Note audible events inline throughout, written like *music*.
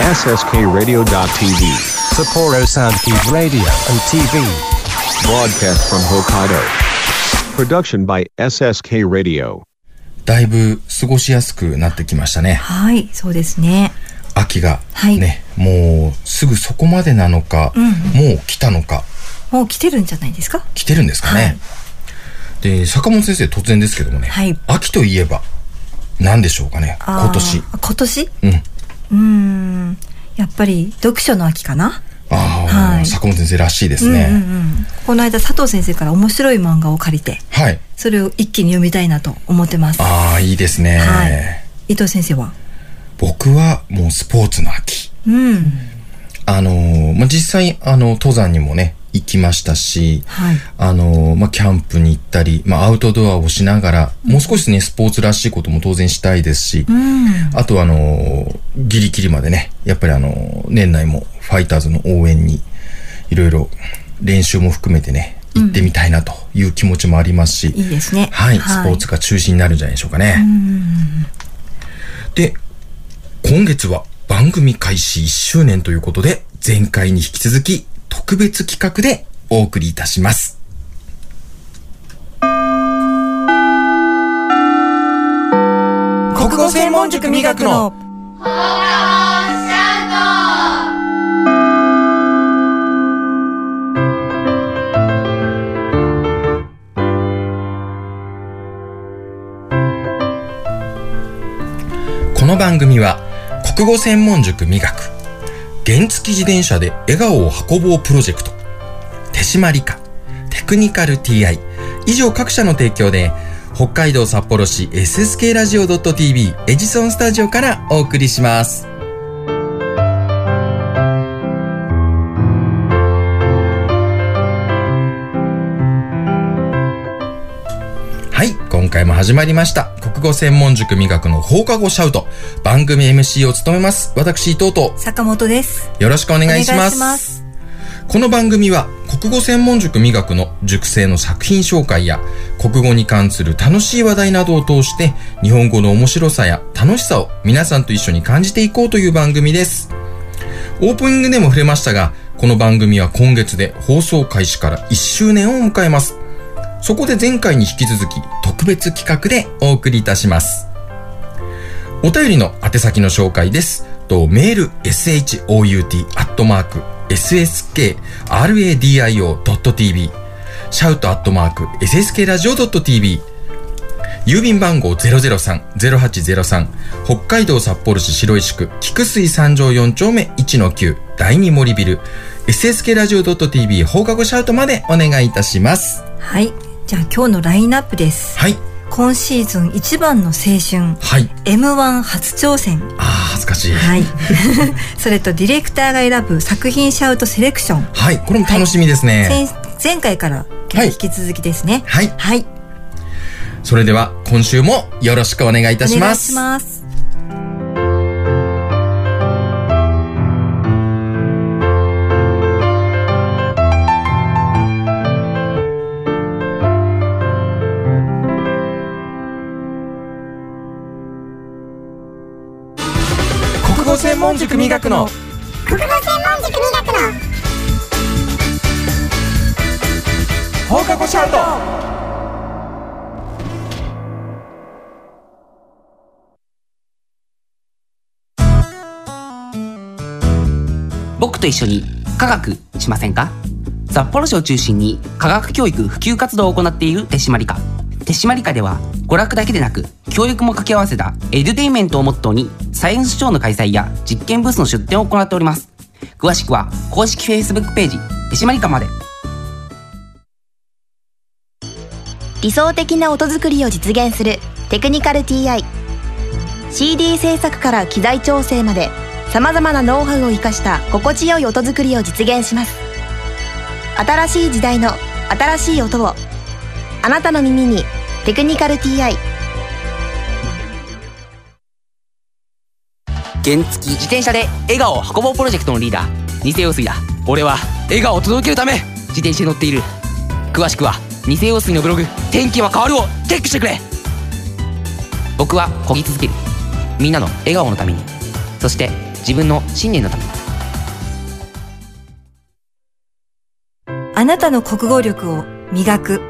SSKRadio.tv. Sapporo Soundkeep Radio and TV. Broadcast from Hokkaido. Production by SSK Radio. だいぶ過ごしやすくなってきましたね。はい、そうですね。秋がはいね、もうすぐそこまでなのか、もう来たのか、もう来てるんじゃないですか？来てるんですかね。で、坂本先生突然ですけどもね、はい秋といえば何でしょうかね、今年。今年？うん。うーん。やっぱり読書の秋かな？ああ、はい坂本先生らしいですね。うんうんうん。この間佐藤先生から面白い漫画を借りて、はい。それを一気に読みたいなと思ってます。ああ、いいですね。はい。伊藤先生は？僕はもうスポーツの秋。うん。あのーまあ、実際、あの、登山にもね、行きましたし、はい。あのーまあ、キャンプに行ったり、まあ、アウトドアをしながら、もう少しね、スポーツらしいことも当然したいですし、うん。あとあのーギリギリまでね、やっぱりあのー年内もファイターズの応援に、いろいろ練習も含めてね、行ってみたいなという気持ちもありますし、いいですね。はい、スポーツが中心になるんじゃないでしょうかね。で、今月は番組開始1周年ということで、前回に引き続き特別企画でお送りいたします。国語専門塾磨くのこの番組は国語専門塾磨く原付自転車で笑顔を運ぼうプロジェクト。手締まりか。テクニカル TI 以上各社の提供で北海道札幌市 SSK ラジオ .tv エジソンスタジオからお送りします。回も始まりました。国語専門塾磨くの放課後シャウト。番組 MC を務めます。私、伊藤と、坂本です。よろしくお願いしお願います。します。この番組は国語専門塾磨くの塾生の作品紹介や国語に関する楽しい話題などを通して日本語の面白さや楽しさを皆さんと一緒に感じていこうという番組です。オープニングでも触れましたが、この番組は今月で放送開始から1周年を迎えます。そこで前回に引き続き特別企画でお送りいたします。お便りの宛先の紹介です。とメール shout アットマーク sskradio.tv シャウトアットマーク sskradio.tv 郵便番号003-0803北海道札幌市白石区菊水三条4丁目1-9第2森ビル sskradio.tv 放課後シャウトまでお願いいたします。はい。じゃあ今日のラインナップです。はい。今シーズン一番の青春、はい。M1 初挑戦。あー、恥ずかしい。はい。*laughs* それとディレクターが選ぶ作品シャウトセレクション。はい。これも楽しみですね。前前回からはい引き続きですね。はい。はい。それでは今週もよろしくお願いいたしお願います。します。門塾磨くの。国語専門塾磨くの。放課後シャウト。僕と一緒に科学しませんか？札幌市を中心に科学教育普及活動を行っている手締まり課手締まり課では娯楽だけでなく教育も掛け合わせたエデュテインメントをモットーにサイエンスショーの開催や実験ブースの出展を行っております。詳しくは公式 Facebook ページ手締まり課まで。理想的な音作りを実現するテクニカル TI CD 制作から機材調整までさまざまなノウハウを生かした心地よい音作りを実現します。新しい時代の新しい音をあなたの耳に「テクニカル TI」原付自転車で笑顔を運ぼうプロジェクトのリーダー。偽陽水だ。俺は笑顔を届けるため。自転車に乗っている。詳しくは偽陽水のブログ「天気は変わる」をチェックしてくれ。僕は漕ぎ続ける。みんなの笑顔のために。そして自分の信念のため。にあなたの国語力を磨く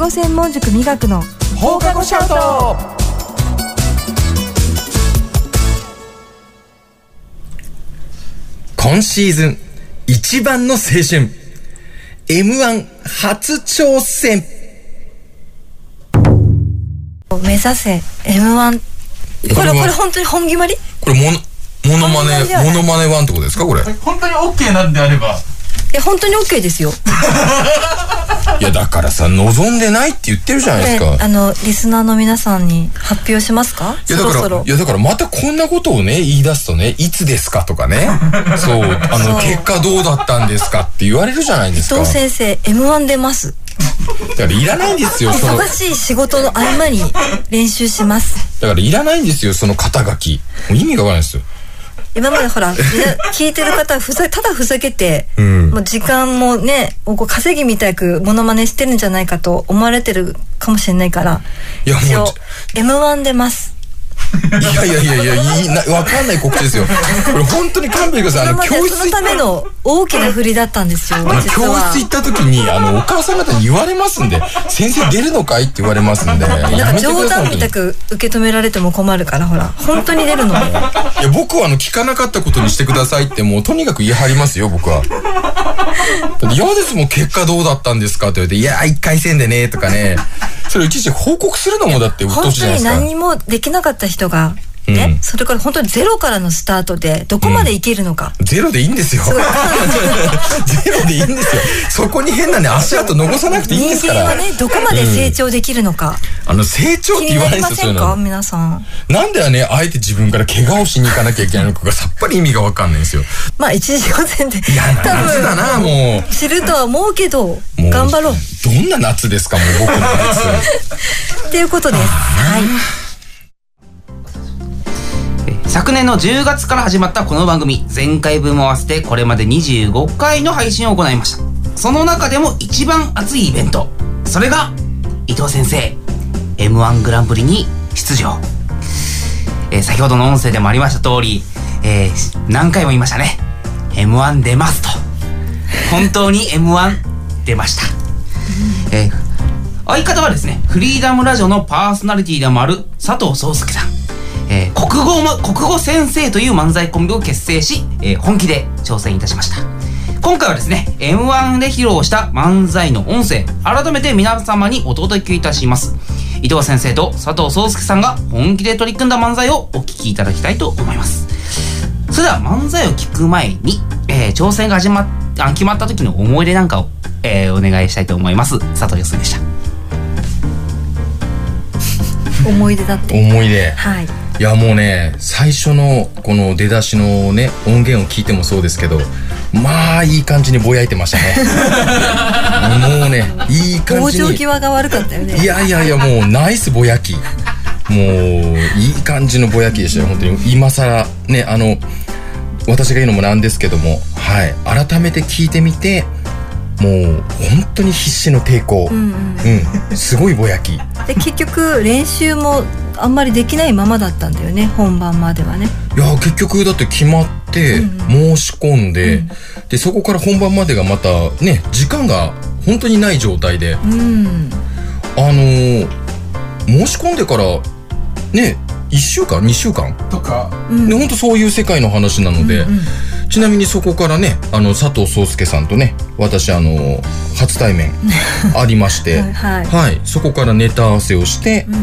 語専門塾磨くの放課後シャウト。今シーズン一番の青春。M1 初挑戦。目指せ。M1 これこれ本当に本決まり？これモノモノマネモノマネではないモノマネワンってことですかこれ？本当に OK なんであれば。いや本当に OK ですよ。いやだからさ望んでないって言ってるじゃないですか。であのリスナーの皆さんに発表しますか？いやだからいやだからまたこんなことをね言い出すとねいつですかとかね。*laughs* そうあの結果どうだったんですかって言われるじゃないです伊か藤先生 M1 出ます。だからいらないんですよその。だ忙しい仕事の合間に練習します。からいらないんですよその肩書き。意味がわからないですよ今までほら *laughs* 聞いてる方はふざただふざけて、ん。もう時間もねこう稼ぎみたくモノマネしてるんじゃないかと思われてるかもしれないからいや一応 M1 出ますいやいやいやいやいいなわかんない告知ですよ。これ本当に勘弁ください。あの教室そのための大きな振りだったんですよあの実教は。室行った時にあのお母さん方に言われますんで *laughs* 先生出るのかいって言われますんでやなんか冗談みたく受け止められても困るからほら。本当に出るの。でいや僕はあの聞かなかったことにしてくださいってもうとにかく言い張りますよ僕は。だって嫌ですもん結果どうだったんですかって言われていやー一回戦でねとかね。それいちいち報告するのもだって鬱陶本しいじゃ当ないですか。に何にもできなかった人がね、うんそれから本当にゼロからのスタートでどこまでいけるのか、ゼロでいいんですよ。*laughs* ゼロでいいんですよ。そこに変なね足跡残さなくていいんですから。人間はねどこまで成長できるのか、あの成長って言わないんなりませかですよ。皆さんなんではねあえて自分から怪我をしに行かなきゃいけないのかがさっぱり意味がわかんないんですよ。まあ一時予選でいや多夏だな分もう。知るとは思うけど頑張ろうどんな夏ですかもう僕の夏。*laughs* っていうことですはいえ昨年の10月から始まったこの番組前回分も合わせてこれまで25回の配信を行いました。その中でも一番熱いイベントそれが伊藤先生 m 1グランプリに出場、えー先ほどの音声でもありました通り、えー何回も言いましたね。m 1出ますと。本当に m 1出ました、えー相方はですねフリーダムラジオのパーソナリティでもある佐藤壮介さん。えー国語ま、国語先生という漫才コンビを結成し、えー本気で挑戦いたしました。今回はですね、M1 で披露した漫才の音声、改めて皆様にお届けいたします。伊藤先生と佐藤壮介さんが本気で取り組んだ漫才をお聞きいただきたいと思います。それでは漫才を聞く前に、えー挑戦が始まっあ決まった時の思い出なんかを、えーお願いしたいと思います。佐藤康でした。思い出だって思い出。はいいやもうね最初のこの出だしのね音源を聞いてもそうですけどまあいい感じにぼやいてましたね。*laughs* もうねいい感往じに。生際が悪かったよね。いやいやいやもうナイスぼやき。もういい感じのぼやきでしたよ本当に。今更ねあの私が言うのもなんですけどもはい。改めて聞いてみてもう本当に必死の抵抗。うんうん。うん。すごいぼやき。で結局練習もあんまりできないままだったんだよね本番まではね。いや結局だって決まって申し込んで、でそこから本番までがまたね時間が本当にない状態で、うん。あのー申し込んでからね1週間2週間。とか。うん。で本当そういう世界の話なので、うんちなみにそこからねあの佐藤壮介さんとね私あの初対面 *laughs* ありましてはいはい。そこからネタ合わせをしてうんうん。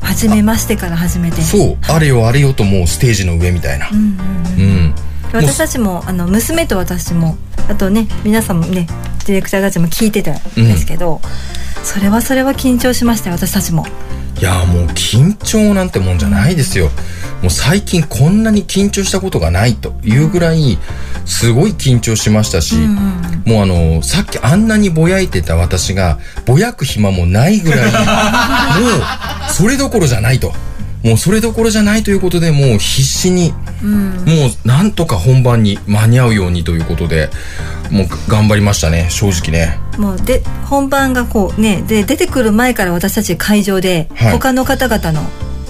初めましてから始めて。そう。あれよあれよともうステージの上みたいな。うんうんううん。ん私たちもあの娘と私もあとね皆さんもねディレクターたちも聞いてたんですけど、それはそれは緊張しましたよ私たちもいやもう緊張なんてもんじゃないですよ。もう最近こんなに緊張したことがないというぐらいすごい緊張しましたし、もうあのさっきあんなにぼやいてた私がぼやく暇もないぐらい *laughs* もうそれどころじゃないともうそれどころじゃないということでもう必死に、もうなんとか本番に間に合うようにということでもう頑張りましたね正直ね。もうで本番がこうねで出てくる前から私たち会場で、はい。他の方々の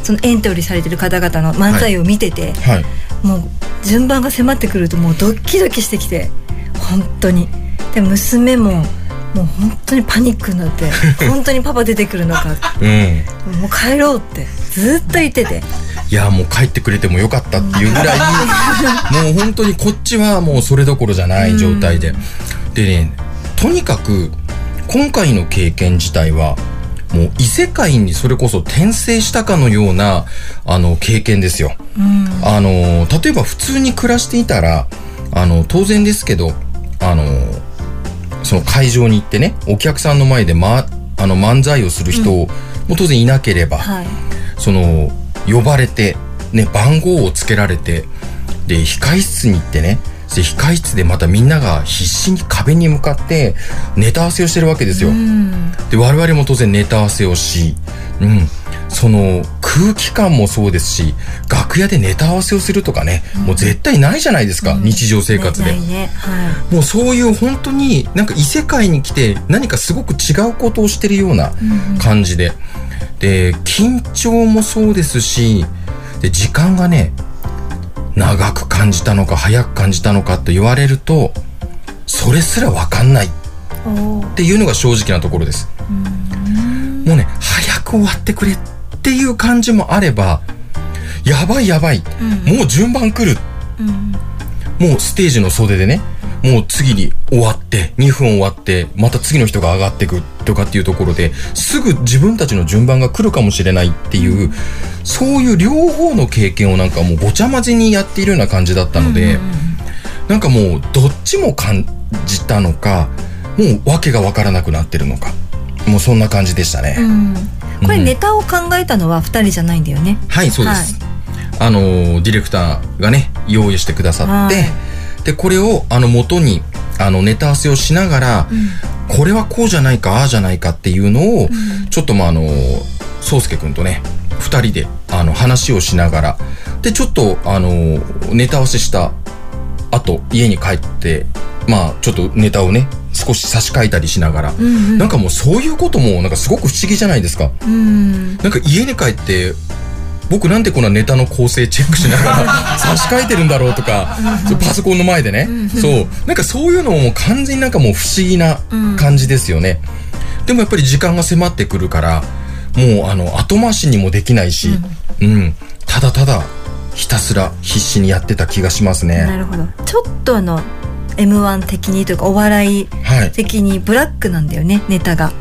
そのエントリーされてる方々の漫才を見てて、はい。もう順番が迫ってくるともうドキドキしてきて本当に。で娘ももう本当にパニックになって *laughs* 本当にパパ出てくるのか。うん。もう帰ろうってずっと言ってて。いやもう帰ってくれてもよかったっていうぐらい *laughs* もう本当にこっちはもうそれどころじゃない状態で、でねとにかく今回の経験自体はもう異世界にそれこそ転生したかのようなあの経験ですよ、あの例えば普通に暮らしていたらあの当然ですけどあのその会場に行ってねお客さんの前で、ま、あの漫才をする人も当然いなければ、はいその呼ばれて、ね、番号をつけられてで控室に行ってねで控室でまたみんなが必死に壁に向かってネタ合わせをしてるわけですよ。で我々も当然ネタ合わせをし、うん、その空気感もそうですし楽屋でネタ合わせをするとかね、もう絶対ないじゃないですか、日常生活で。ねないもうそういう本当になんか異世界に来て何かすごく違うことをしてるような感じで。で、緊張もそうですし、で、時間がね、長く感じたのか早く感じたのかと言われると、それすらわかんないっていうのが正直なところです。もうね、早く終わってくれっていう感じもあれば、やばいやばい、もう順番来る。もうステージの袖でね、もう次に終わって、2分終わって、また次の人が上がってくとかっていうところで、すぐ自分たちの順番が来るかもしれないっていう、そういう両方の経験をなんかもうごちゃ混ぜにやっているような感じだったので、なんかもうどっちも感じたのか、もう訳がわからなくなってるのか。もうそんな感じでしたね。うんこれネタを考えたのは2人じゃないんだよねはい、そうです。あのー、ディレクターがね、用意してくださって、はいで、これを、あの、元に、あの、ネタ合わせをしながら、これはこうじゃないか、ああじゃないかっていうのを、ちょっとまあ、あのー、宗介くんとね、二人で、あの、話をしながら、で、ちょっと、あのー、ネタ合わせした後、家に帰って、まあ、ちょっとネタをね、少し差し替えたりしながら、なんかもうそういうことも、なんかすごく不思議じゃないですか。うん。なんか家に帰って、僕なんでこんなネタの構成チェックしながら *laughs* 差し替えてるんだろうとか、パソコンの前でね。そう。なんかそういうのも完全になんかもう不思議な感じですよね。でもやっぱり時間が迫ってくるから、もうあの後回しにもできないし、うん。ただただひたすら必死にやってた気がしますね。なるほどちょっとあの m 1的にというかお笑いはい。的にブラックなんだよねネタが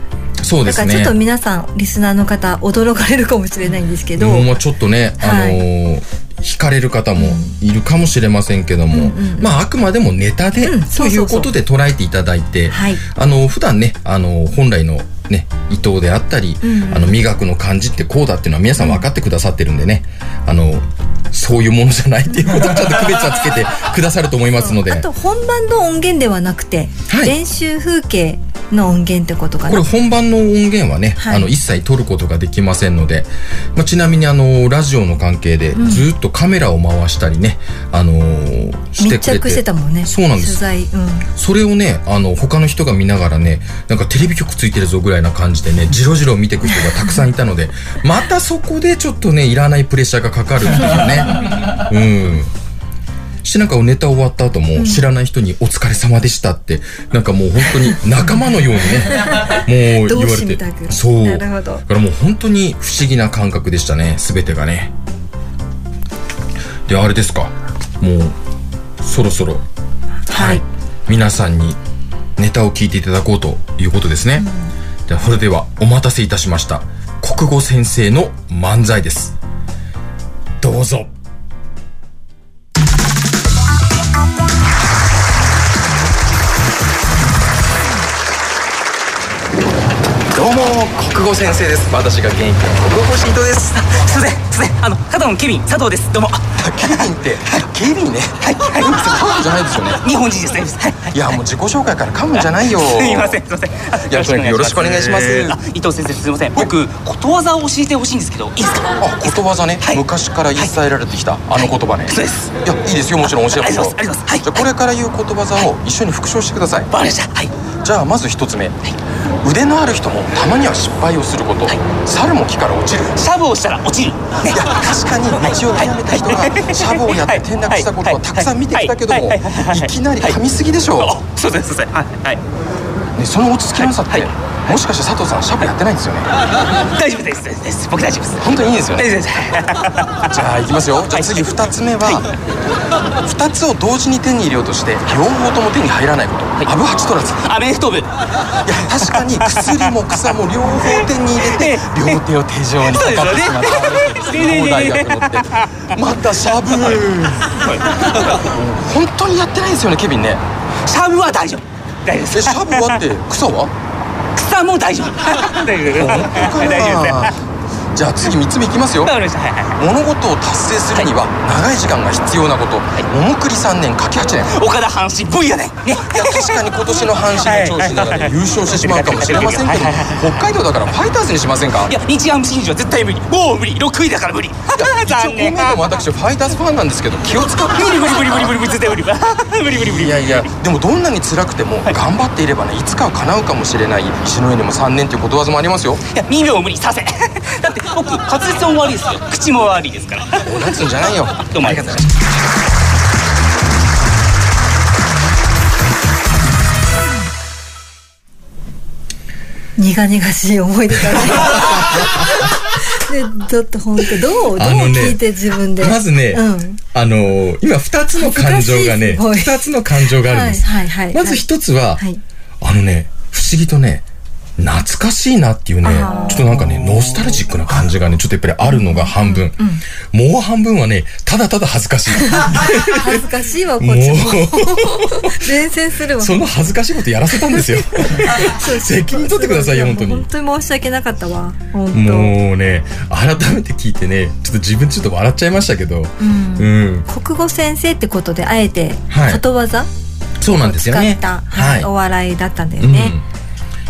そうですね。だからちょっと皆さんリスナーの方驚かれるかもしれないんですけど、もうちょっとね、あのはいー惹かれる方もいるかもしれませんけども、まああくまでもネタで、うんということで捉えていただいて、はい。あの普段ね、あの本来のね、伊藤であったり、うん。あの磨くの漢字ってこうだっていうのは皆さん分かってくださってるんでね、あのそういうものじゃないっていうことをちょっと区別はつけて *laughs* くださると思いますので、あと本番の音源ではなくて、はい。練習風景の音源ってことかな。これ本番の音源はね、はい。あの一切取ることができませんので、まあ、ちなみにあのラジオの関係でずっとカメラを回したりね、あのーしてくれて。してたもんね。そうなんです。取材。うん。それをねあの他の人が見ながらねなんかテレビ局ついてるぞぐらいな感じでねじろじろ見てく人がたくさんいたのでまたそこでちょっとねいらないプレッシャーがかかるっていうね。うん。してなんかネタ終わった後も知らない人に「お疲れ様でした」ってなんかもう本当に仲間のようにねもう言われて。そう。だからもう本当に不思議な感覚でしたね全てがね。であれですか。もうそろそろはい。皆さんにネタを聞いていただこうということですね、ではそれではお待たせいたしました国語先生の漫才です。どうぞ。どうも国国語先生です。私が現役の国語シートです。すいませんすいません。あの加藤のケビン佐藤です。どうもケビンって。ケビンね。はいはいすいませんカムじゃないです。よね日本人ですねはいはい。いやもう自己紹介から噛むんじゃないよ。すいませんすいません。あいやとにかくよろしくお願いします。あ伊藤先生すいません。僕ことわざを教えてほしいんですけどいいですか？あことわざね、はい。昔から言い伝えられてきたあの言葉ね、そうです。いやいいですよもちろん教えますよあります。じゃあこれから言うことわざを一緒に復唱してください。わかりました。はい。じゃあまず一つ目、腕のある人もたまには失敗をすること、猿も木から落ちる。シャブをしたら落ちる。ねいや確かに道を極めた人がシャブをやって転落したことはたくさん見てきたけどもはいきなり噛みすぎでしょうですそうですはいはいねその落ち着きなさってもしかして佐藤さんシャブやってないんですよね？大丈夫ですですです。僕大丈夫です。本当にいいんですよ。ねじゃあいきますよ。じゃあ次二つ目は二つを同時に手に入れようとして両方とも手に入らないこと。アブハチ取らずアメフト部。いや確かに薬も草も両方手に入れて両手を手上にかかってしまった。またシャブ。本当にやってないんですよねケビンね。シャブは大丈夫。大丈夫です。えシャブはって草は？草も大丈夫。大丈夫。で *laughs* す大丈夫ですじゃあ次3つ目いきますよ。はいはいはい。物事を達成するには長い時間が必要なこと。桃栗3年柿8年。岡田阪神 V やねねいや確かに今年の阪神の調子ならね優勝してしまうかもしれませんけど北海道だからファイターズにしませんか？いや日ハム新庄は絶対無理。もう無理。6位だから無理。私ファイターズファンなんですけど気を使って無理無理無理無理無理無理絶対無理無理無理無理いやいやでもどんなに辛くても頑張っていればねいつかは叶うかもしれない石の上にも3年っていうことわざもありますよいや2秒無理させだって僕滑舌も悪いですよ。口も悪いですから。おやつんじゃないよ。どうもありがとうございます。苦々しい思い出だね。でちょっと本当どうどうあのね聞いて自分で。まずね、うん。あのー今2つの感情がね恥ずかしいすごい2つの感情があるんです、はいはいはい。まず1つは、はい。あのね不思議とね懐かしいなっていうねちょっとなんかねノスタルジックな感じがねちょっとやっぱりあるのが半分、もう半分はねただただ恥ずかしい。*laughs* 恥ずかしいわこっも。う。ちも伝染するわ。その恥ずかしいことやらせたんですよ。責任取ってくださいよや本当に。本当に申し訳なかったわ。もうね改めて聞いてねちょっと自分ちょっと笑っちゃいましたけど。うん。うん。国語先生ってことであえてはい。ことわざそうなんですよね。使った、はい。お笑いだったんだようん。ね、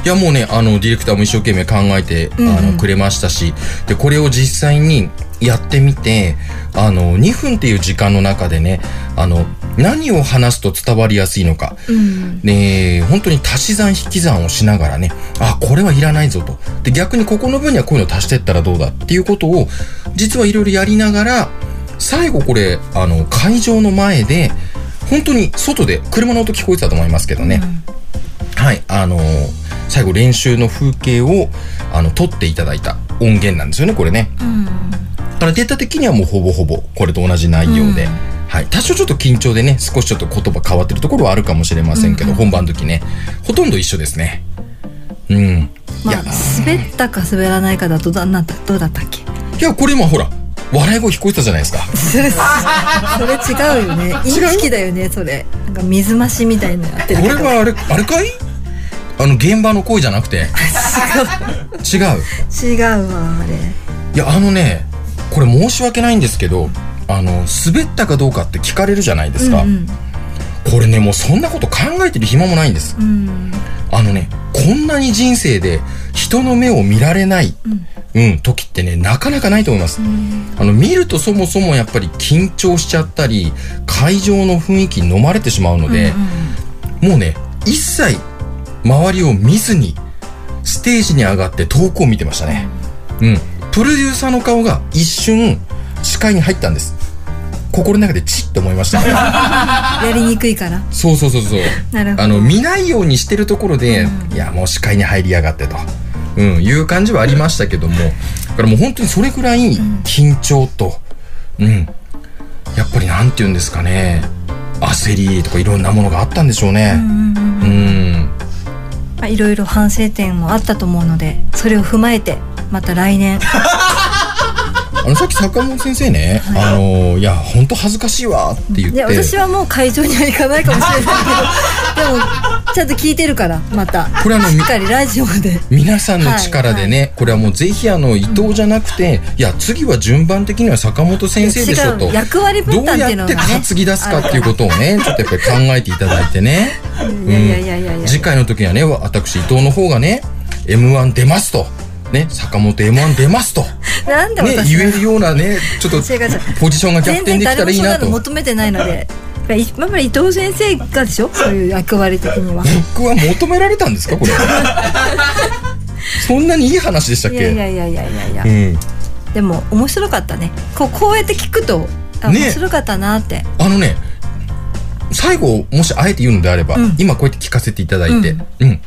いやもうねあのディレクターも一生懸命考えて、うんうん。あのくれましたしでこれを実際にやってみてあの2分っていう時間の中でねあの何を話すと伝わりやすいのか、うん。ね本当に足し算引き算をしながらねあこれはいらないぞと。で逆にここの分にはこういうの足してったらどうだっていうことを実はいろいろやりながら最後これあの会場の前で本当に外で車の音聞こえてたと思いますけどね、はいあの最後練習の風景をあの撮っていただいた音源なんですよねこれね。うん。だからデータ的にはもうほぼほぼこれと同じ内容で、うん。はい、多少ちょっと緊張でね少しちょっと言葉変わってるところはあるかもしれませんけど、本番の時ね。ほとんど一緒ですね。うん。まあいや。滑ったか滑らないかだとどなんだどうだったっけ？いやこれ今ほら笑い声聞こえてたじゃないですか。それそれ違うよね。インチキだよねそれ。なんか水増しみたいなのやってるけど。これはあれあれかい？あの現場の声じゃなくて？*laughs* 違う。違うわあれ。いやあのねこれ申し訳ないんですけどあの滑ったかどうかって聞かれるじゃないですか、うんこれねもうそんなこと考えてる暇もないんです。うん。あのねこんなに人生で人の目を見られない、うん。時ってねなかなかないと思います、あの見るとそもそもやっぱり緊張しちゃったり会場の雰囲気に飲まれてしまうので、もうね一切周りを見ずにステージに上がって遠くを見てましたね。うん。プロデューサーの顔が一瞬視界に入ったんです。心の中でチッと思いましたね。*laughs* やりにくいから。そうそうそうそう。*laughs* なるほど。あの見ないようにしてるところで、いやもう視界に入りやがってと、うん、いう感じはありましたけども。だからもう本当にそれぐらい緊張と、うん、やっぱりなんて言うんですかね。焦りとかいろんなものがあったんでしょうね。うんまあいろいろ反省点もあったと思うのでそれを踏まえてまた来年。*laughs* あのさっき坂本先生ね、あのいや本当恥ずかしいわって言って。いや私はもう会場には行かないかもしれないけどでもちゃんと聞いてるからまた。これあのしっかりラジオで。皆さんの力でね、これはもうぜひあの伊藤じゃなくて、い。や次は順番的には坂本先生でしょと。役割どう分担っていうやってのがね担ぎ出すかっていうことをねちょっとやっぱり考えていただいてね。いやいやいやいやいや。次回の時はね私伊藤の方がね m 1出ますと。ね坂本 m 1出ますとなんでね私言えるようなねちょっとポジションが逆転できた全然誰もそんなのらいいなと求めてないのでやっぱり伊藤先生がでしょ？そういう役割的には。*laughs* 僕は求められたんですかこれ。*laughs* そんなにいい話でしたっいけ？やいやいやいやいやいや、うん。でも面白かったね。こうこうやって聞くとあね。面白かったなって、あのね最後もしあえて言うのであれば、うん。今こうやって聞かせていただいて、うん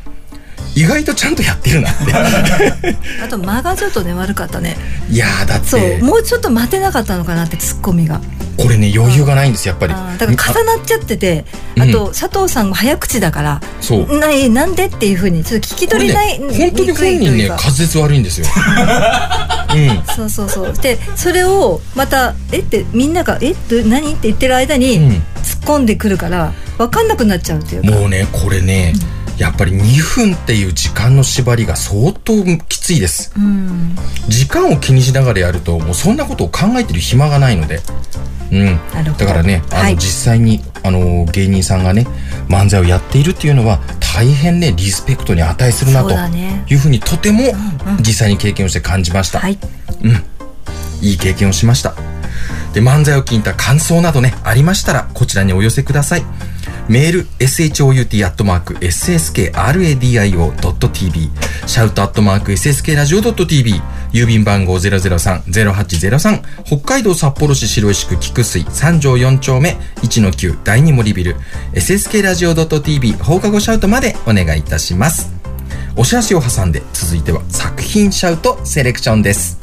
意外とちゃんとやってるなって。*laughs* あと間がちょっとね悪かったね。いやーだっそうてもうちょっと待てなかったのかなってツッコミが。これね余裕がないんですやっぱり。だから重なっちゃっててああと佐藤さんも早口だからそう。なえなんでっていうふうにちょっと聞き取りない、ね本当に本人ね滑舌悪いんですよ。*laughs* うん。そうそうそう。でそれをまた「えっ?」てみんなが「えっ?」て何って言ってる間にうん。突っ込んでくるから分かんなくなっちゃうっていうか。もうねこれね、やっぱり2分っていう時間の縛りが相当きついです。うん時間を気にしながらやるともうそんなことを考えてる暇がないので。うん。だからねあの、はい。実際にあの芸人さんがね漫才をやっているっていうのは大変ねリスペクトに値するなと。いうふうにとても実際に経験をして感じました、はい。いい経験をしました。で、漫才を聞いた感想などね、ありましたら、こちらにお寄せください。メール、shout.sskradio.tv、shout.sskradio.tv、郵便番号003-0803、北海道札幌市白石区菊水3条4丁目1-9第2森ビル、sskradio.tv 放課後シャウトまでお願いいたします。お知らせを挟んで、続いては作品シャウトセレクションです。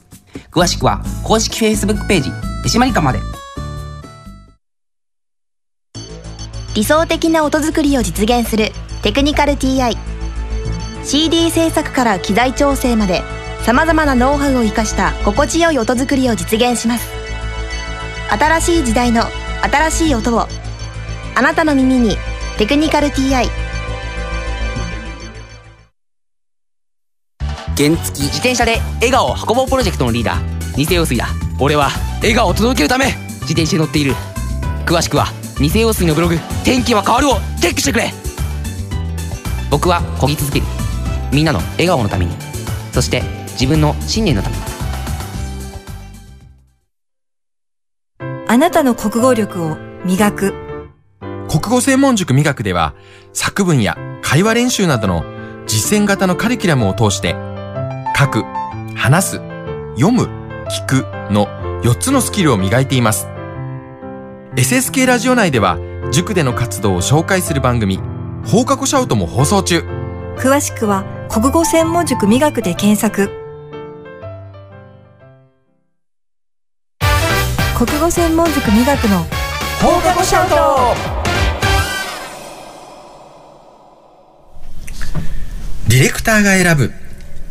詳しくは公式 Facebook ページ手締まり課まで。理想的な音作りを実現するテクニカル TI CD 制作から機材調整までさまざまなノウハウを生かした心地よい音作りを実現します。新しい時代の新しい音をあなたの耳に「テクニカル TI」原付。自転車で笑顔を運ぼうプロジェクトのリーダー。偽陽水だ。俺は笑顔を届けるため自転車に乗っている。詳しくは偽陽水のブログ「天気は変わる」をチェックしてくれ。僕は漕ぎ続ける。みんなの笑顔のために。そして自分の信念のため。にあなたの国語力を磨く。国語専門塾美学では作文や会話練習などの実践型のカリキュラムを通して書く、話す、読む、聞くの4つのスキルを磨いています。SSK ラジオ内では塾での活動を紹介する番組放課後シャウトも放送中。詳しくは国語専門塾美学で検索国語専門塾美学の放課後シャウトディレクターが選ぶ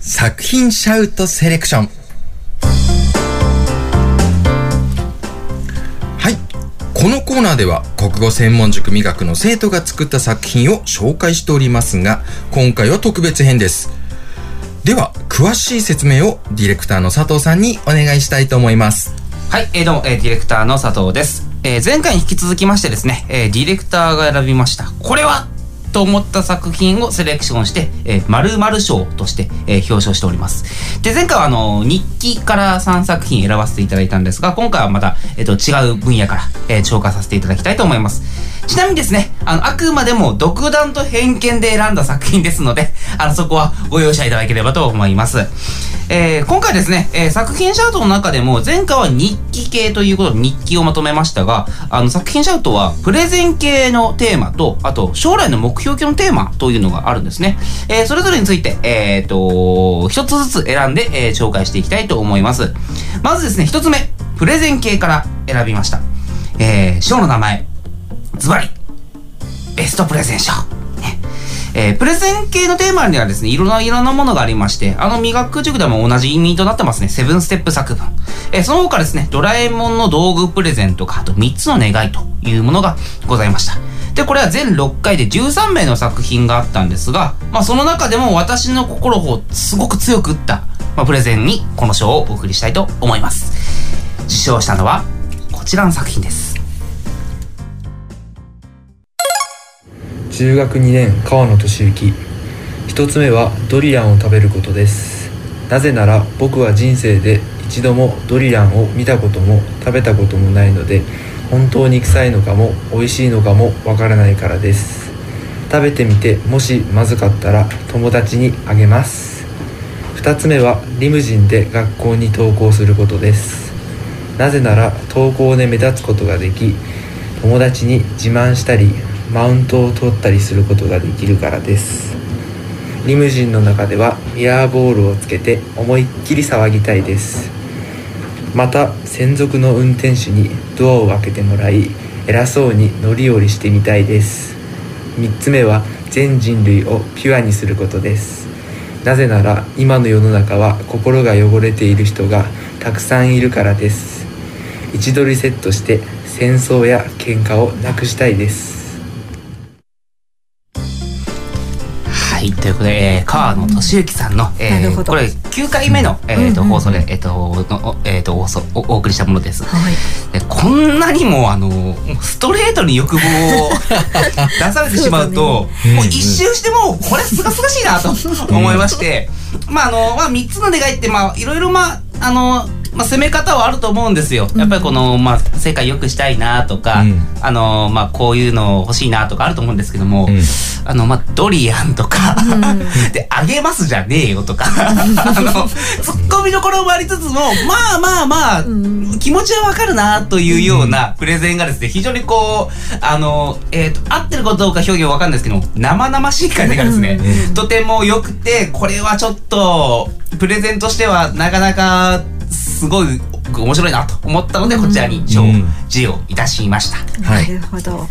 作品シャウトセレクション。はい。このコーナーでは国語専門塾美学の生徒が作った作品を紹介しておりますが今回は特別編です。では詳しい説明をディレクターの佐藤さんにお願いしたいと思います。はい、えー、どうも、えー、ディレクターの佐藤です。えー、前回に引き続きましてですね、えー、ディレクターが選びました。これはと思った作品をセレクションして、えー、〇〇賞として、えー表彰しております。で、前回はあの、日記から3作品選ばせていただいたんですが、今回はまた、えっ、と、違う分野から、えー紹介させていただきたいと思います。ちなみにですね、あの、あくまでも独断と偏見で選んだ作品ですので、あの、そこはご容赦いただければと思います。えー今回ですね、えー作品シャウトの中でも前回は日記系ということで日記をまとめましたが、あの作品シャウトはプレゼン系のテーマと、あと将来の目標系のテーマというのがあるんですね。えーそれぞれについて、えっ、と、一つずつ選んで、え紹介していきたいと思います。まずですね、一つ目、プレゼン系から選びました。えー、賞の名前、ズバリ、ベストプレゼン賞。えープレゼン系のテーマにはですね、いろんな、いろんなものがありまして、あの、磨く塾でも同じ意味となってますね。セブンステップ作文。えーその他ですね、ドラえもんの道具プレゼンとか、あと3つの願いというものがございました。で、これは全6回で13名の作品があったんですが、まあ、その中でも私の心をすごく強く打った、まあ、プレゼンにこの賞をお送りしたいと思います。受賞したのは、こちらの作品です。中学2年川野俊之。一つ目はドリアンを食べることです。なぜなら僕は人生で一度もドリアンを見たことも食べたこともないので本当に臭いのかも美味しいのかもわからないからです。食べてみてもしまずかったら友達にあげます。二つ目はリムジンで学校に登校することです。なぜなら登校で目立つことができ友達に自慢したりマウントを取ったりすることができるからです。リムジンの中ではミラーボールをつけて思いっきり騒ぎたいです。また専属の運転手にドアを開けてもらい偉そうに乗り降りしてみたいです。3つ目は全人類をピュアにすることです。なぜなら今の世の中は心が汚れている人がたくさんいるからです。一度リセットして戦争や喧嘩をなくしたいです。ことで、えー、川野俊之さんの、えー、これ9回目の、えーと放送で、えーとのえー、とおお送りしたものです。はい。でこんなにもあのストレートに欲望を *laughs* 出されてしまうとね。もう一周してもうこれすがすがしいなと思いまして、まああのまあ3つの願いってまあいろいろまああのまあ、攻め方はあると思うんですよ。やっぱりこの、まあ、世界良くしたいなとか、うん。あの、まあ、こういうの欲しいなとかあると思うんですけども、うん。あの、まあ、ドリアンとか、*laughs* で、あげますじゃねえよとか、*laughs* あの、ツッコミどころもありつつも、まあまあまあ、気持ちはわかるなというようなプレゼンがですね、非常にこう、あの、えっ、と、合ってるかどうか表現わかんないですけども、生々しい感じがですね、とても良くて、これはちょっと、プレゼンとしてはなかなか、すごい面白いなと思ったので、こちらに賞を授与いたしました。はい。なるほど。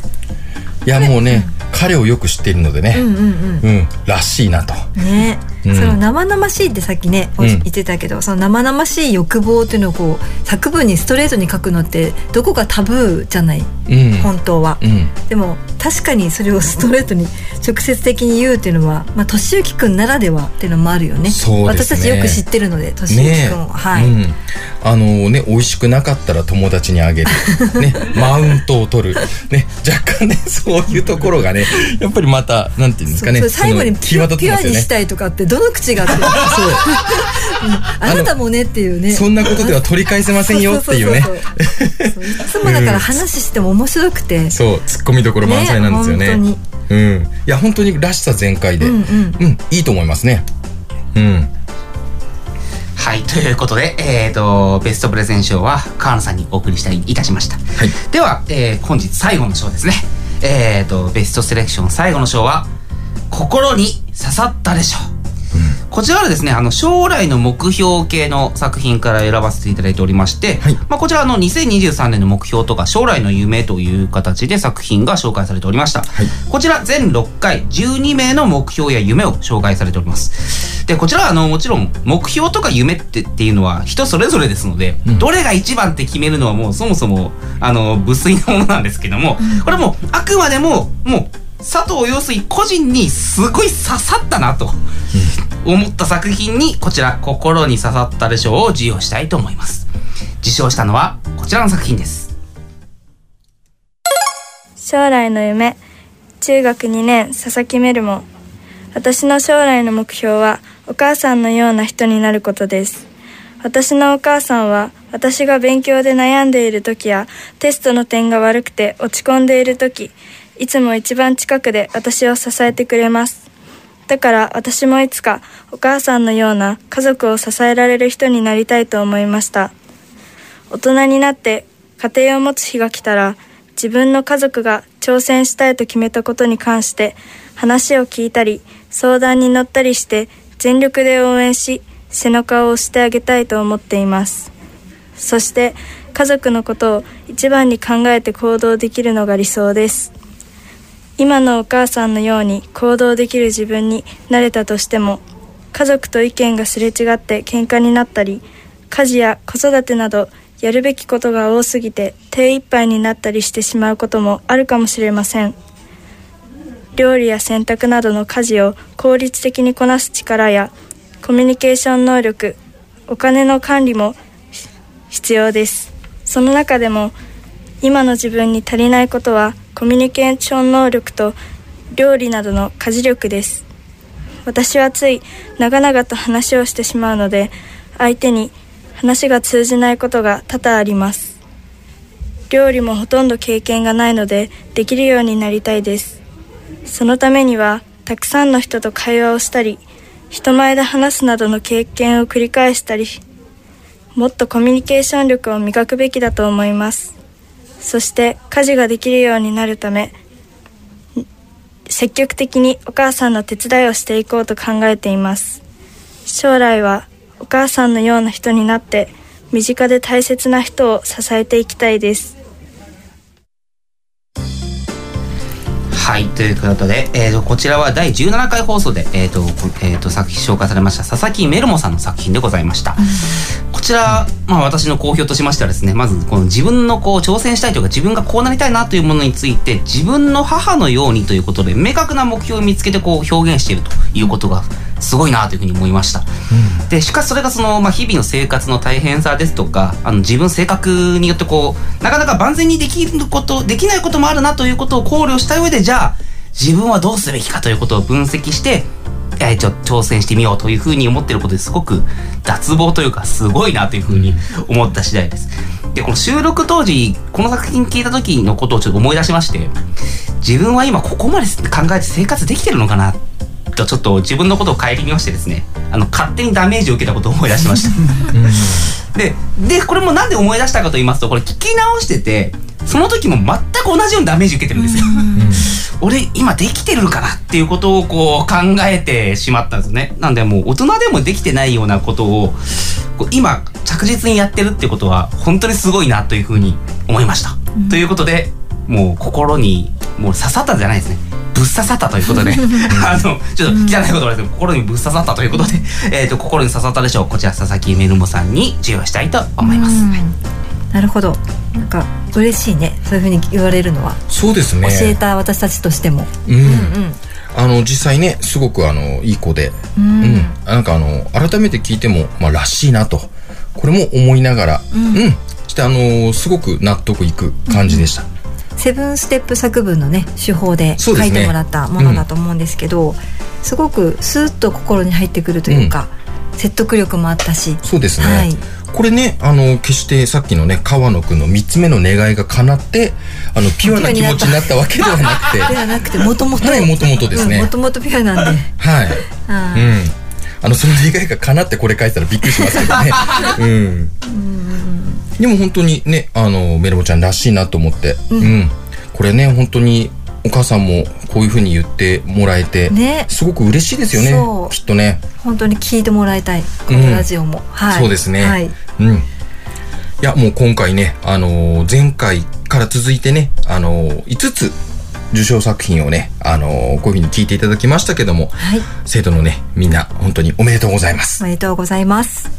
いやもうね、彼をよく知っているのでね、うんうんうん。うん、らしいなと。ね、うん。その生々しいってさっきね、うん。言ってたけどその生々しい欲望っていうのをこう作文にストレートに書くのってどこかタブーじゃないうん。本当は、うん。でも確かにそれをストレートに直接的に言うっていうのはまあ俊之くんならではっていうのもあるよね。ね。私たちよく知ってるので俊之ねくんを、はい、うん、あのね美味しくなかったら友達にあげる。*laughs* ね。マウントを取る。ね。若干ねそういうところがねやっぱりまたなんていうんですかね最後にピュピュアに立ってますよね。したいとかってどの口があってるうん。あなたもねっていうね。そんなことでは取り返せませんよっていうねそうそう。そうそう。いつもだから話しても面白くて、そう。ツッコミどころ満載なんですよね。ねうん。いや本当にらしさ全開で、うんうん。いいと思いますね。うん。はい、ということで、えっ、と、ベストプレゼン賞は川野さんにお送りしたいいたしました。はい。では、えー本日最後の賞ですね。えっ、と、ベストセレクション最後の賞は、心に刺さったでしょう。こちらはですね、あの、将来の目標系の作品から選ばせていただいておりまして、はいまあ、こちらあの、2023年の目標とか、将来の夢という形で作品が紹介されておりました。はいこちら全6回12名の目標や夢を紹介されております。で、こちらはあのもちろん目標とか夢ってっていうのは人それぞれですので、うんどれが一番って決めるのはもうそもそもあの無粋なものなんですけども、これもうあくまでももう佐藤陽水個人にすごい刺さったなと思った作品にこちら心に刺さったでしょうを授与したいと思います。受賞したのはこちらの作品です。将来の夢中学2年佐々木メルモ私の将来の目標はお母さんのような人になることです私のお母さんは私が勉強で悩んでいる時やテストの点が悪くて落ち込んでいる時いつも一番近くで私を支えてくれます。だから私もいつかお母さんのような家族を支えられる人になりたいと思いました。大人になって家庭を持つ日が来たら自分の家族が挑戦したいと決めたことに関して話を聞いたり相談に乗ったりして全力で応援し背中を押してあげたいと思っています。そして家族のことを一番に考えて行動できるのが理想です。今のお母さんのように行動できる自分になれたとしても家族と意見がすれ違って喧嘩になったり家事や子育てなどやるべきことが多すぎて手一杯になったりしてしまうこともあるかもしれません。料理や洗濯などの家事を効率的にこなす力やコミュニケーション能力お金の管理も必要です。その中でも今の自分に足りないことはコミュニケーション能力と料理などの家事力です。私はつい長々と話をしてしまうので相手に話が通じないことが多々あります。料理もほとんど経験がないのでできるようになりたいです。そのためにはたくさんの人と会話をしたり人前で話すなどの経験を繰り返したりもっとコミュニケーション力を磨くべきだと思います。そして家事ができるようになるため積極的にお母さんの手伝いをしていこうと考えています。将来はお母さんのような人になって身近で大切な人を支えていきたいです。はい、ということで、えーと、こちらは第17回放送で、えーとえーと、作品紹介されました佐々木メルモさんの作品でございました。うん、こちら、まあ、私の好評としましてはですねまずこの自分のこう挑戦したいというか自分がこうなりたいなというものについて自分の母のようにということで明確な目標を見つけてこう表現しているということがすごいなというふうに思いました。うん、でしかしそれがその、まあ、日々の生活の大変さですとかあの自分性格によってこうなかなか万全にできることできないこともあるなということを考慮した上でじゃあ自分はどうすべきかということを分析して、えー、ちょ挑戦してみようというふうに思ってることですごく脱帽というかすごいなというふうに思った次第です。で、この収録当時、この作品聞いた時のことをちょっと思い出しまして、自分は今ここまで考えて生活できてるのかなとちょっと自分のことを顧みましてですね、あの、勝手にダメージを受けたことを思い出しました。*laughs* で、で、これもなんで思い出したかと言いますと、これ聞き直してて、その時も全く同じようなダメージ受けてるんですよ。*laughs* 俺今できてるかなっていうことをこう考えてしまったんですね。なんでもう大人でもできてないようなことを今着実にやってるってことは本当にすごいなというふうに思いました。うん、ということでもう心にもう刺さったんじゃないですね。ぶっ刺さったということで *laughs* あのちょっと汚い言葉ですけど心にぶっ刺さったということで、えーと、心に刺さったでしょう。こちら佐々木メルモさんに授与したいと思います。なるほど。なんか嬉しいね。そういうふうに言われるのは。そうですね。教えた私たちとしても。うん、うんうん。あの実際ねすごくあのいい子で、うん、うん、なんかあの改めて聞いてもまあらしいなと。これも思いながら、うん、うん、してあのすごく納得いく感じでした。うん、セブンステップ作文のね手法で書いてもらったものだと思うんですけど、すねうん、すごくスーッと心に入ってくるというか、説得力もあったし。そうですね、はい、これねあの決してさっきのね川野君の3つ目の願いが叶ってあのピュアな気持ちになったわけではなくて。*laughs* ではなくてもともとはいもともとですね。もともとピュアなんで。はい。うんあのその願いが叶ってこれ書いたらびっくりしますけどね。*laughs* うん。でも本当にねあのメロモちゃんらしいなと思って、うん、うん、これね本当にお母さんもこういうふうに言ってもらえて、ね、すごく嬉しいですよね。きっとね。本当に聞いてもらいたい。このラジオも、うんはい、そうですね、はい、うん。いやもう今回ね、あのー、前回から続いてね、あのー、5つ受賞作品をね、あのー、こういうふうに聞いていただきましたけども、はい、生徒のねみんな本当におめでとうございます。おめでとうございます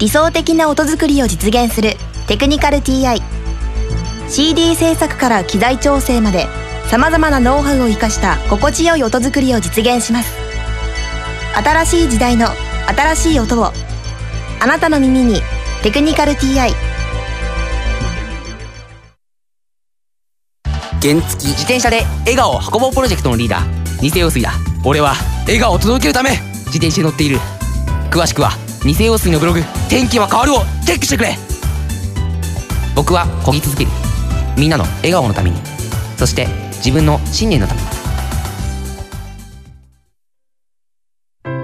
理想的な音作りを実現する。テクニカル TI CD 制作から機材調整まで。さまざまなノウハウを生かした心地よい音作りを実現します。新しい時代の新しい音を。あなたの耳に「テクニカル TI」原付自転車で笑顔を運ぼうプロジェクトのリーダー。偽陽水だ。俺は笑顔を届けるため自転車に乗っている。詳しくは偽陽水のブログ「天気は変わる」をチェックしてくれ。僕は漕ぎ続ける。みんなの笑顔のために。そして自分の信念のために。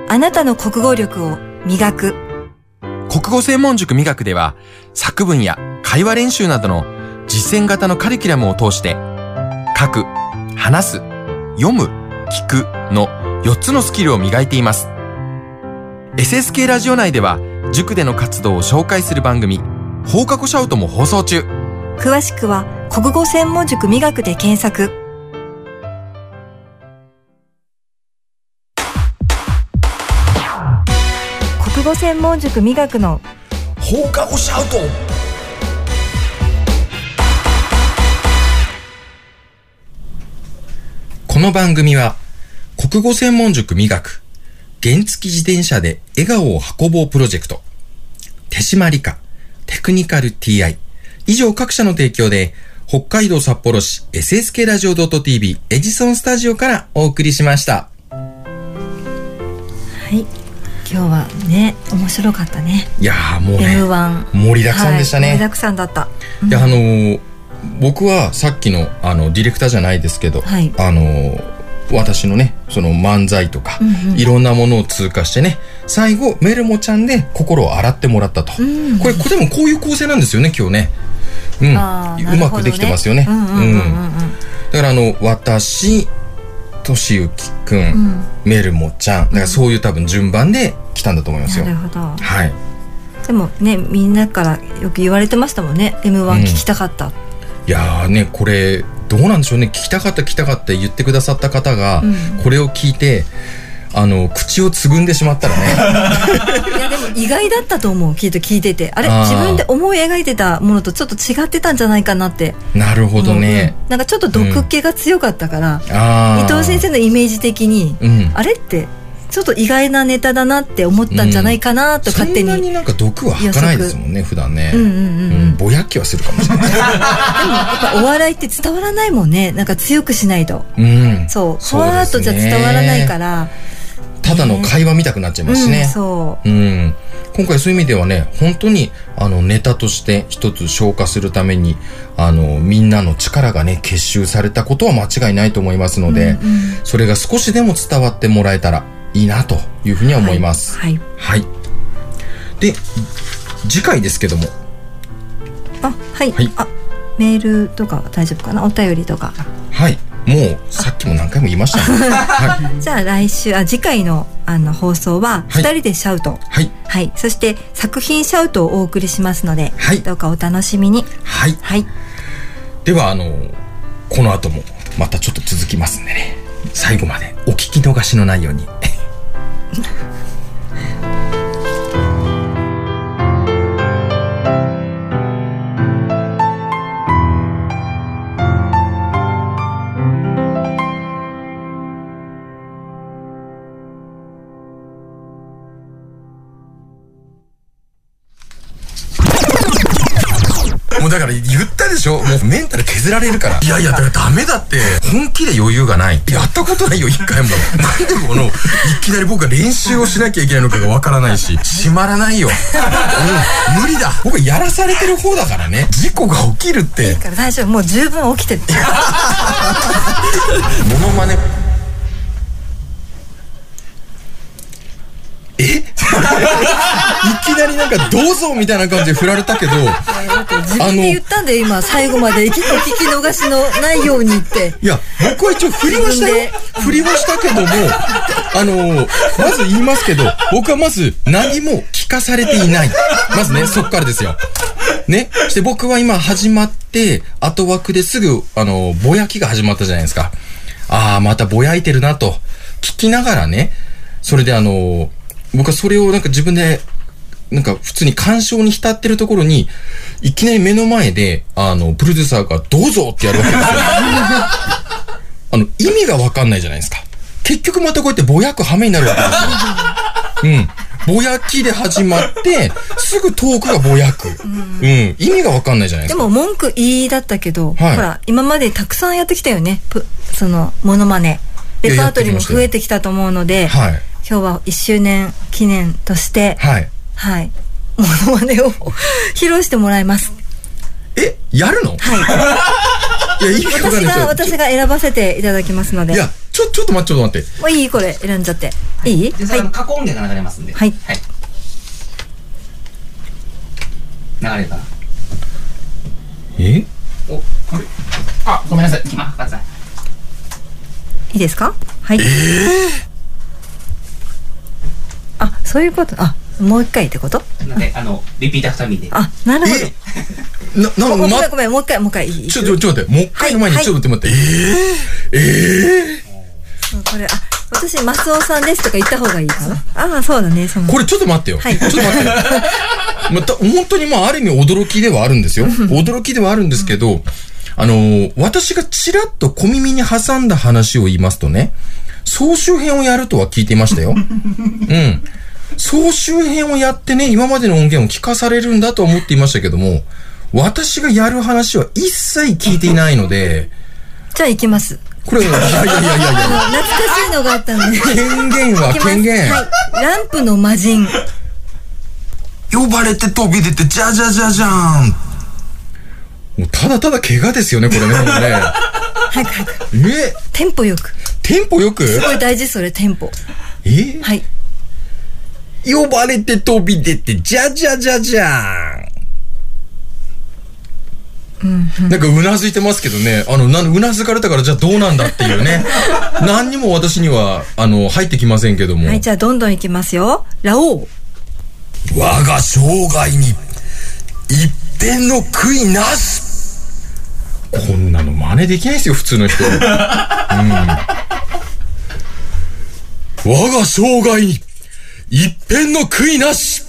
あなたの国語力を磨く。国語専門塾美学では作文や会話練習などの実践型のカリキュラムを通して書く、話す、読む、聞くの4つのスキルを磨いています。SSK ラジオ内では塾での活動を紹介する番組放課後シャウトも放送中。詳しくは国語専門塾美学で検索。国語専門塾美学の。放課後シャウト。この番組は国語専門塾美学原付自転車で笑顔を運ぼうプロジェクト。手締まり課。テクニカル TI 以上各社の提供で北海道札幌市 SSK ラジオ .tv エジソンスタジオからお送りしました。はい。今日はね面白かったね。いやーもうね M1 盛りだくさんでしたね、はい盛りだくさんだった。いやあのー僕はさっきのあのディレクターじゃないですけど、はい。あのー私のねその漫才とか、うんうん。いろんなものを通過してね最後メルモちゃんで心を洗ってもらったと、うん。これこれでもこういう構成なんですよね今日ね、うん。あーなうまくできてますよね。だからあの私としゆきくん、うん。メルモちゃんだからそういう多分順番で来たんだと思いますよ、なるほど。はい。でもねみんなからよく言われてましたもんね。M1 聞きたかった、いやーねこれどうなんでしょうね。聞きたかった聞きたかった言ってくださった方が、うん。これを聞いてあの口をつぐんでしまったらね。*laughs* いやでも意外だったと思う。きっと聞いてて。あれ自分で思い描いてたものとちょっと違ってたんじゃないかなって。なるほどね、うんなんかちょっと毒気が強かったから、あー。伊藤先生のイメージ的に、うん。あれってちょっと意外なネタだなって思ったんじゃないかなと勝手に、そんなになんか毒は吐かないですもんね普段ね。うんうんうんうん。ぼやっきはするかもしれない。*laughs* でもやっぱお笑いって伝わらないもんね。なんか強くしないと。うん。そう。ふわーっとじゃ伝わらないから。ただの会話見たくなっちゃいますしね、うん、そうん、今回そういう意味ではね本当にあのネタとして一つ消化するためにあのみんなの力がね結集されたことは間違いないと思いますので、うんうん。それが少しでも伝わってもらえたらいいなというふうには思います。はい。はい。で次回ですけども。あはい、はい。あメールとかは大丈夫かな？お便りとか。はい。もうさっきも何回も言いましたね。はい。*laughs* じゃあ来週あ次回のあの放送ははい。2人でシャウト。はい。はい、そして作品シャウトをお送りしますので、はい。どうかお楽しみに。はい。はい。ではあのこの後もまたちょっと続きますんでね。最後までお聞き逃しのないように。削られるから。いやいや、だからダメだって。本気で余裕がない。やったことないよ、一回も。*laughs* なんでこの、いきなり僕が練習をしなきゃいけないのかがわからないし、閉まらないよ。うん無理だ。僕やらされてる方だからね。事故が起きるって。だから大丈夫もう十分起きてる *laughs* モノマネ。いきなりなんか、どうぞみたいな感じで振られたけど、自分で言ったんだよ、今、最後まで。お聞き逃しのないようにって。いや、僕は一応振りましたよ。振りましたけども、あのまず言いますけど、僕はまず何も聞かされていない。まずね、そっからですよ。ね。そして僕は今始まって、後枠ですぐ、あのぼやきが始まったじゃないですか。ああ、またぼやいてるなと。聞きながらね、それであの僕はそれをなんか自分で、なんか普通に干渉に浸ってるところに、いきなり目の前で、あの、プロデューサーがどうぞってやるわけですよ。*laughs* あの、意味がわかんないじゃないですか。結局またこうやってぼやく羽目になるわけですよ。うん。ぼやきで始まって、すぐトークがぼやく。うん。意味がわかんないじゃないでか。ですも文句言いだったけど、はいほら、今までたくさんやってきたよね。ぷその、モノマネ。レパートリーも増えてきたと思うので、はい。今日は1周年記念として、はい。はい。モノマネを披露してもらいます。え、やるの？はい。*laughs* いや、私が、ですよ私が選ばせていただきますので。いや、ちょ、ちょっと待って、ちょっと待って。もういいこれ、選んじゃって。いいで、それあの過去音源が流れますんで。はい。はい。流れるかなえ？お、あれあ、ごめんなさい。行きます。ください。いいですか？はい。あ、そういうこと？あ、もう一回ってこと？なんで、あの、リピーター二人で。あ、なるほど。な、な、ごごめんま、ごめん、もう一回、もう一回。ちょ、ちょ、ちょっと待って、もう一回の前にはいちょっと待って、待って。えええそうこれ、あ、私、マスオさんですとか言った方がいいかな？ああ、そうだね、その。これちょっと待ってよ。はいちょっと待ってよ。*laughs* また、本当にまあ、ある意味驚きではあるんですよ。驚きではあるんですけど、あのー私がちらっと小耳に挟んだ話を言いますとね、総集編をやるとは聞いていましたよ。*laughs* うん。総集編をやってね、今までの音源を聞かされるんだと思っていましたけども、私がやる話は一切聞いていないので、じゃあ行きます。これ、いやいやいやいやいや。懐かしいのがあったので。権限は権限。はい。ランプの魔人。呼ばれて飛び出て、じゃじゃじゃじゃん。もうただただ怪我ですよね、これね。もうね早く早く。え？テンポよく。テンポよく？すごい大事、それ、テンポ。え？はい。呼ばれて飛び出て、じゃじゃじゃじゃん。なんかうなずいてますけどね、あの、なんうなずかれたからじゃあどうなんだっていうね。*laughs* 何にも私には、あの、入ってきませんけども。はい、じゃあどんどん行きますよ。ラオウ。我が生涯に、一点の悔いなしこんなの真似できないですよ、普通の人。*laughs* うん。我が生涯に、一片の悔いなし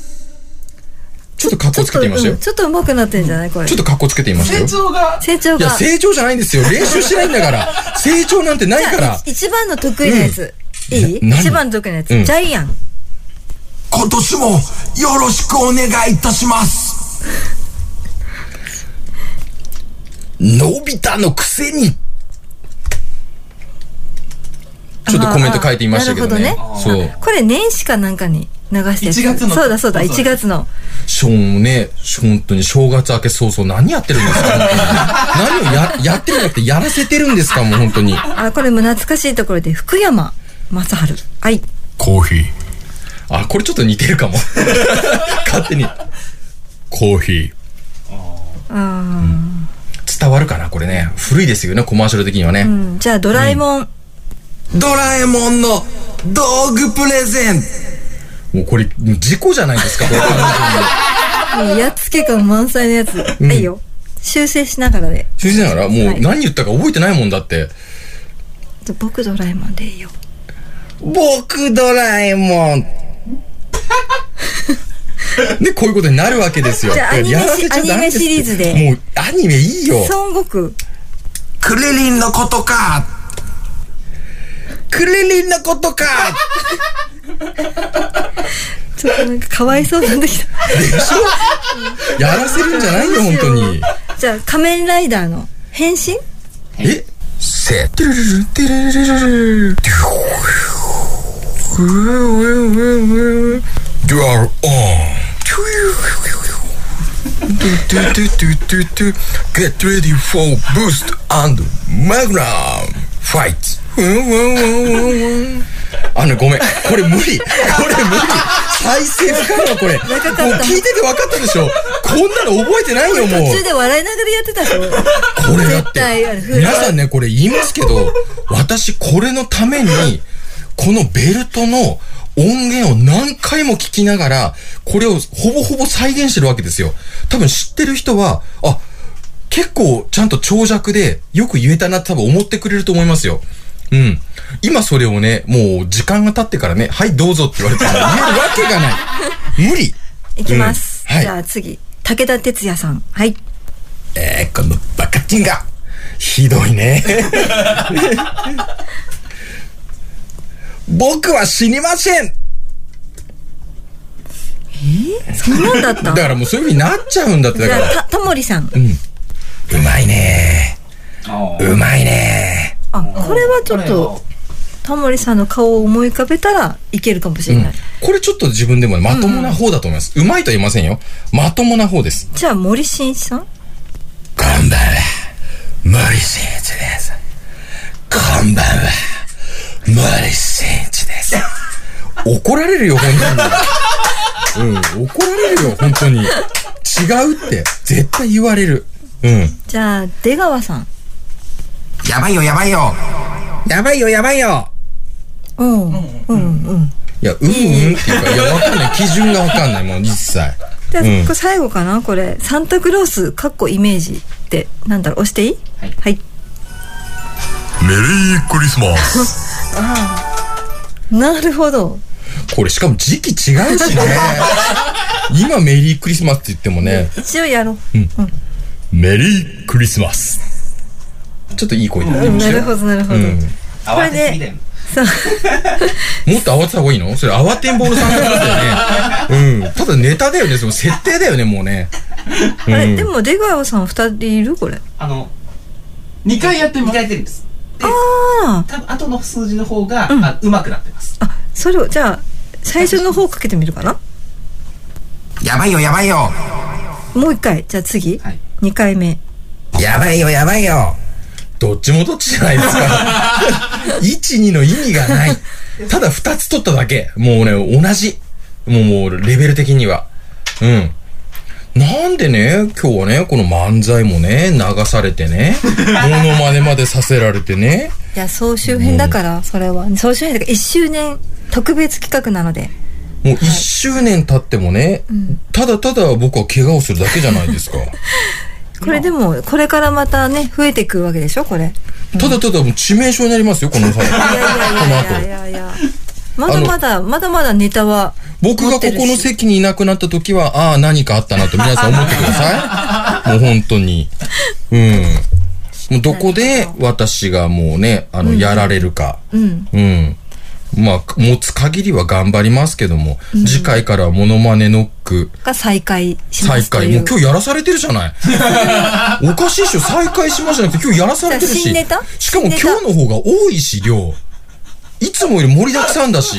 ちょっと格好つけてみましたようん。ちょっと上手くなってんじゃない？これ。ちょっと格好つけてみましたよ。がいや、成長が。成長じゃないんですよ。練習してないんだから。成長なんてないから。い一番の得意なやつ。いい？な何？一番の得意なやつ。うんジャイアン。今年もよろしくお願いいたします。*laughs* のび太のくせに。ちょっとコメント書いてみましたけどね。なるほどねそう。これ年始かなんかに流したやつ。1月のそうだそうだ、そうそう1月の。しょうね、本当に正月明け早々何やってるんですか？*laughs* 何をや、やってるんじゃなくてやらせてるんですか？もう本当に。あ、これも懐かしいところで、福山雅治。はい。コーヒー。あ、これちょっと似てるかも。*laughs* 勝手に。コーヒー。あ伝わるかなこれね。古いですよね、コマーシャル的にはね。ーうん。じゃあ、ドラえもん。ドラえもんの道具プレゼンもうこれ、事故じゃないですか、これ完もう、やっつけ感満載のやつ。はいよ。修正しながらで。修正ながら、もはいう何言ったか覚えてないもんだって。僕ドラえもんでいいよ。僕ドラえもん。*laughs* で、こういうことになるわけですよ。じゃあアニメシリーズでもう、アニメいいよ。孫悟空。クリリンのことか。クリリンのことか。*laughs* ちょっとなんかかわいそうなんだけど。でしょ？やらせるんじゃないよ、本当に。じゃあ、仮面ライダーの変身？え？せ、てるるる、てるるるるる。You are on. Get ready for boost and magnum fight. あの、ごめん。これ無理。これ無理。再生不可能、これ。もう聞いてて分かったでしょこんなの覚えてないよ、もう。途中で笑いながらやってたでしょこれだって、皆さんね、これ言いますけど、私これのために、このベルトの音源を何回も聞きながら、これをほぼほぼ再現してるわけですよ。多分知ってる人は、あ、結構ちゃんと長尺でよく言えたなって多分思ってくれると思いますよ。うん。今それをね、もう時間が経ってからね、はいどうぞって言われても言えるわけがない。無理。いきます。うんはいじゃあ次。武田鉄矢さん。はい。えー、このバカチンが、ひどいね。*laughs* 僕は死にませんそんなんだった？だからもうそういう風になっちゃうんだって、だじゃあ、から。た、タモリさん。うん。うまいねうまいねあ、これはちょっと、タモリさんの顔を思い浮かべたらいけるかもしれない。これちょっと自分でもねまともな方だと思います。うまいとは言いませんよ。まともな方です。じゃあ、森進一さん？こんばんは、森進一です。こんばんは、森進一です。怒られるよ、本当に。*laughs* うん、怒られるよ、本当に。違うって、絶対言われる。うん。じゃあ、出川さん。やばいよ、やばいよ。やばいよ、やばいよ。うん。うん、うん。いや、うんうんっていうか、いや、わかんない。基準がわかんない、もう一切。じゃあ、うんこれ最後かな？これ。サンタクロース、かっこイメージって、なんだろう、押していい？はい。メリークリスマス。*laughs* なるほど。これしかも時期違うしね。*laughs* 今メリークリスマスって言ってもね、一応やろう。メリークリスマス。ちょっといい声で言ってうん、ましたよなるほど、なるほど。うんこれで、さもっと慌てた方がいいの？それ慌てんぼうの参加だよね。うん。ただネタだよね。その設定だよね、もうね。あれ、うんでも出川さん二人いる？これ。あの、2回やってます。2回やってるんです。ああ。多分後の数字の方が、あうまくなってます。あ、それを、じゃあ、最初の方かけてみるかな？やばいよ、やばいよ。もう一回。じゃあ次。二回目。やばいよ、やばいよ。どっちもどっちじゃないですか。*laughs* 1、2の意味がない。ただ2つ取っただけ。もうね、同じ。もう、もう、レベル的には。うん。なんでね、今日はね、この漫才もね、流されてね、モノマネまでさせられてね。いや、総集編だから、それは。総集編だから、一周年特別企画なので。もう1周年経ってもね、ただただ僕は怪我をするだけじゃないですか。*laughs* これでも、これからまたね、増えてくるわけでしょこれ。ただただもう致命傷になりますよ、この際。このいや後。いやいや。まだまだ、まだまだネタは。僕がここの席にいなくなった時は、ああ、何かあったなと皆さん思ってください。*laughs* もう本当に。うん。もうどこで私がもうね、あの、やられるか。うん。うん。まあ、持つ限りは頑張りますけども、うん次回からはモノマネノック、が再開しま再開。すという。もう今日やらされてるじゃない。*laughs* おかしいっしょ、再開しましたなくて今日やらされてるし。しかも今日の方が多いし、量。いつもより盛りだくさんだし。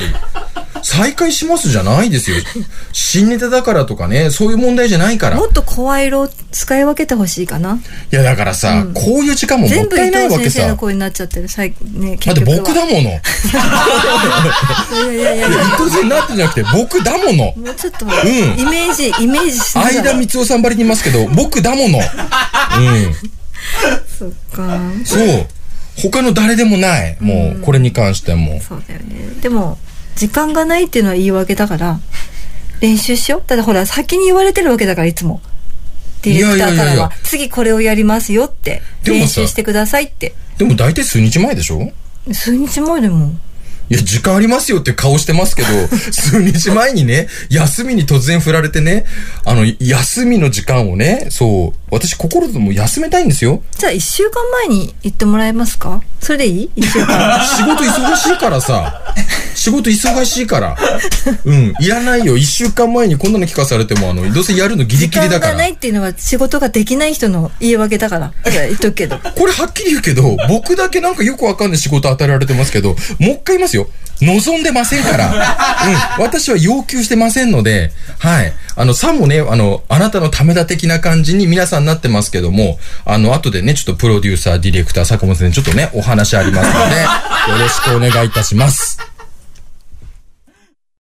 再開しますじゃないですよ。*laughs* 新ネタだからとかね、そういう問題じゃないから。いもっと声色を使い分けてほしいかな。や、だからさ、うんこういう時間ももっ全部伊たいないわけさ藤先生の。声になっちゃってる。さいね、だって。僕だもの。いいやいやいやいやや、伊藤先生になってんじゃなくて、僕だもの。もうちょっと、んイメージ、イメージしながら。相田光夫さんばりにいますけど、僕だもの。うん。そっか。そう。他の誰でもない。もう、これに関しても。そうだよね。でも、時間がないっていうのは言い訳だから、練習しよう。ただほら、先に言われてるわけだから、いつも。ディレクターからは、いやいやいやいや次これをやりますよって、練習してくださいって。でも大体数日前でしょ？数日前でも。いや、時間ありますよって顔してますけど、*laughs* 数日前にね、休みに突然振られてね、あの、休みの時間をね、そう、私心でも休めたいんですよ。じゃあ、一週間前に言ってもらえますか？それでいい？一週間。*laughs* 仕事忙しいからさ、仕事忙しいから。うん、いらないよ。一週間前にこんなの聞かされても、あの、どうせやるのギリ時ギリだから間がな。いっていうのは仕事ができない人の言い訳だから。だから言っとくけど。これはっきり言うけど、僕だけなんかよくわかんない仕事与えられてますけど、もう一回言いますよ。望んでませんから。うん。私は要求してませんので、はい。あの、さもね、あの、あなたのためだ的な感じに皆さんなってますけども、あの、後でね、ちょっとプロデューサー、ディレクター、坂本先生にちょっとね、お話ありますので、よろしくお願いいたします。